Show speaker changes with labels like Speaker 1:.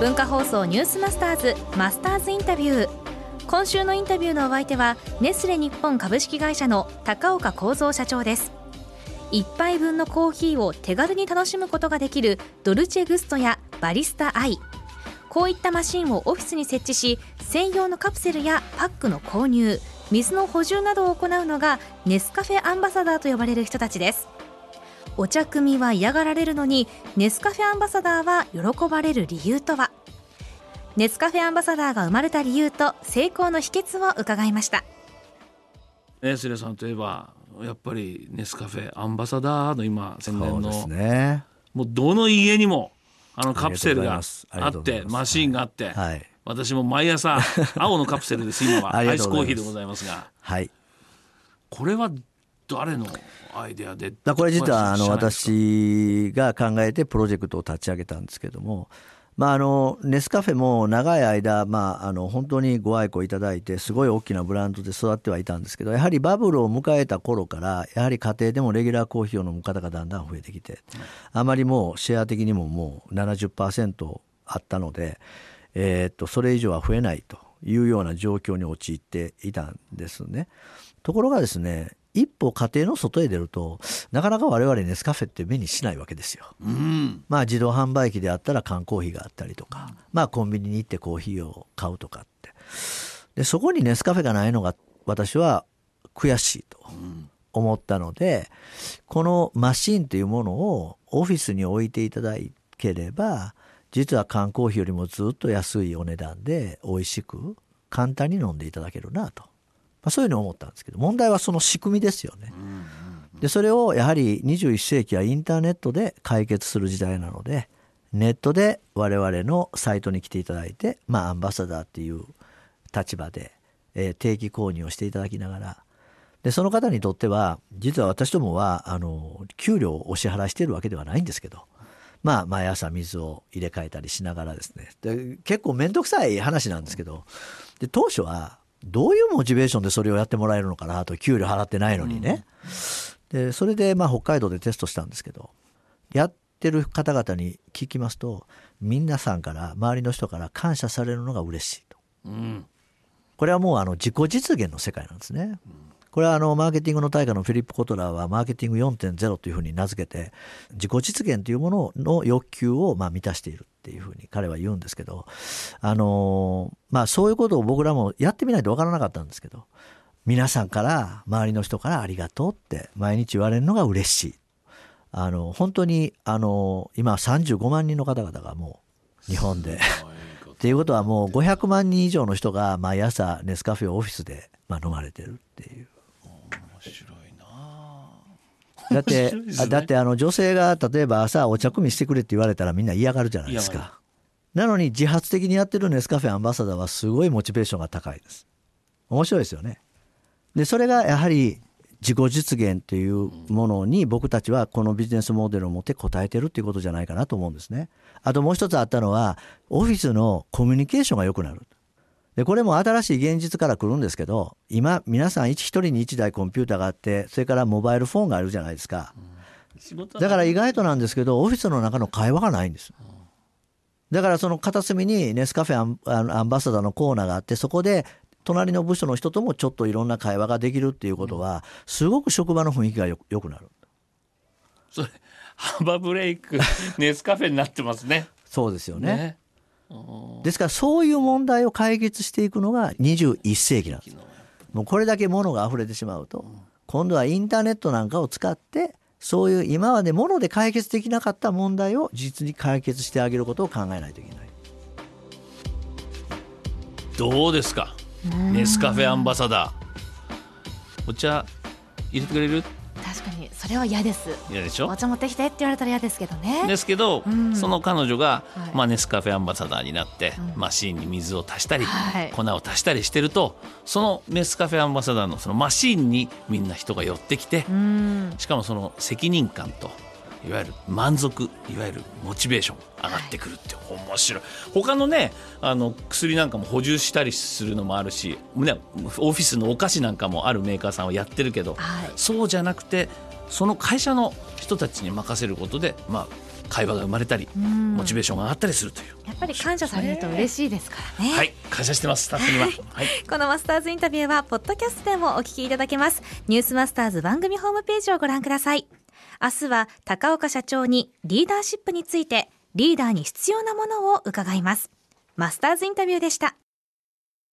Speaker 1: 文化放送ニュースマスターズマスターズインタビュー。今週のインタビューのお相手はネスレ日本株式会社の高岡幸三社長です。1杯分のコーヒーを手軽に楽しむことができるドルチェグストやバリスタアイ。こういったマシンをオフィスに設置し専用のカプセルやパックの購入水の補充などを行うのがネスカフェアンバサダーと呼ばれる人たちです。お茶組は嫌がられるのにネスカフェアンバサダーは喜ばれる理由とは？ネスカフェアンバサダーが生まれた理由と成功の秘訣を伺いました。
Speaker 2: ネスレさんといえばやっぱりネスカフェアンバサダーの今宣伝の、
Speaker 3: ね、
Speaker 2: もうどの家にもあのカプセルがあってマシーンがあって、はい、私も毎朝青のカプセルです今は。アイスコーヒーでございますが、
Speaker 3: はい、
Speaker 2: これは誰のアイデアで
Speaker 3: だこれ実はあの私が考えてプロジェクトを立ち上げたんですけどもまあ、あのネスカフェも長い間、まあ、あの本当にご愛顧いただいてすごい大きなブランドで育ってはいたんですけどやはりバブルを迎えた頃からやはり家庭でもレギュラーコーヒーを飲む方がだんだん増えてきてあまりもうシェア的にももう70%あったので、えー、っとそれ以上は増えないというような状況に陥っていたんですね。ところがですね一歩家庭の外へ出るとなかなか我々ネスカフェって目にしないわけですよ。
Speaker 2: うん、
Speaker 3: まあ自動販売機であったら缶コーヒーがあったりとか、まあコンビニに行ってコーヒーを買うとかってでそこにネスカフェがないのが私は悔しいと思ったので、このマシンというものをオフィスに置いていただければ実は缶コーヒーよりもずっと安いお値段で美味しく簡単に飲んでいただけるなと。まあ、そういうのを思ったんですけど問題はその仕組みですよね。でそれをやはり21世紀はインターネットで解決する時代なのでネットで我々のサイトに来ていただいて、まあ、アンバサダーっていう立場で、えー、定期購入をしていただきながらでその方にとっては実は私どもはあの給料をお支払いしているわけではないんですけどまあ毎朝水を入れ替えたりしながらですねで結構面倒くさい話なんですけどで当初はどういうモチベーションでそれをやってもらえるのかなと給料払ってないのにね、うん、でそれでまあ北海道でテストしたんですけどやってる方々に聞きますと皆さんから周りの人から感謝されるのが嬉しいと、
Speaker 2: うん、
Speaker 3: これはもうあの自己実現の世界なんですね、うんこれはあのマーケティングの大家のフィリップ・コトラーはマーケティング4.0というふうに名付けて自己実現というものの欲求をまあ満たしているっていうふうに彼は言うんですけどあのまあそういうことを僕らもやってみないと分からなかったんですけど皆さんから周りの人からありがとうって毎日言われるのが嬉しい。あの本当にあの今35万人の方々がもう日本で。っていうことはもう500万人以上の人が毎朝ネスカフェをオフィスでまあ飲まれてるっていう
Speaker 2: 白いな
Speaker 3: だって、ね、だってあの女性が例えば朝お茶組みしてくれって言われたらみんな嫌がるじゃないですか。なのに自発的にやってるネスカフェアンバサダーはすごいモチベーションが高いです。面白いですよね。で、それがやはり自己実現というものに僕たちはこのビジネスモデルを持って応えてるっていうことじゃないかなと思うんですね。あともう一つあったのはオフィスのコミュニケーションが良くなる。でこれも新しい現実から来るんですけど今皆さん一人に1台コンピューターがあってそれからモバイルフォンがあるじゃないですか、うん、だから意外となんですけどオフィスの中の会話がないんです、うん、だからその片隅にネスカフェアンアンバサダーのコーナーがあってそこで隣の部署の人ともちょっといろんな会話ができるっていうことはすごく職場の雰囲気がよよくなる。
Speaker 2: それ幅ブレイクネスカフェになってますね。
Speaker 3: そうですよね。ねですからそういう問題を解決していくのが21世紀なんです。もうこれだけ物が溢れてしまうと今度はインターネットなんかを使ってそういう今まで物で解決できなかった問題を実に解決してあげることを考えないといけない。
Speaker 2: どうですか？ネスカフェアンバサダーお茶入れてくれる？
Speaker 1: 確かにそれは嫌です。
Speaker 2: 嫌でしょ？
Speaker 1: お茶持ってきてって言われたら嫌ですけどね。
Speaker 2: ですけど、うん、その彼女が、はい、まあ、ネスカフェアンバサダーになって、うん、マシーンに水を足したり、はい、粉を足したりしてるとそのネスカフェアンバサダーのそのマシーンにみんな人が寄ってきて、
Speaker 1: うん、
Speaker 2: しかもその責任感といわゆる満足いわゆるモチベーション上がってくるって面白い、はい、他のねあの薬なんかも補充したりするのもあるし、ね、オフィスのお菓子なんかもあるメーカーさんはやってるけど、はい、そうじゃなくてその会社の人たちに任せることで、まあ、会話が生まれたり、モチベーションが上がったりするという。
Speaker 1: やっぱり感謝されると嬉しいですからね。
Speaker 2: はい。感謝してますスタッフには、
Speaker 1: はい、このマスターズインタビューはポッドキャストでもお聞きいただけます。ニュースマスターズ番組ホームページをご覧ください。明日は高岡社長にリーダーシップについてリーダーに必要なものを伺います。マスターズインタビューでした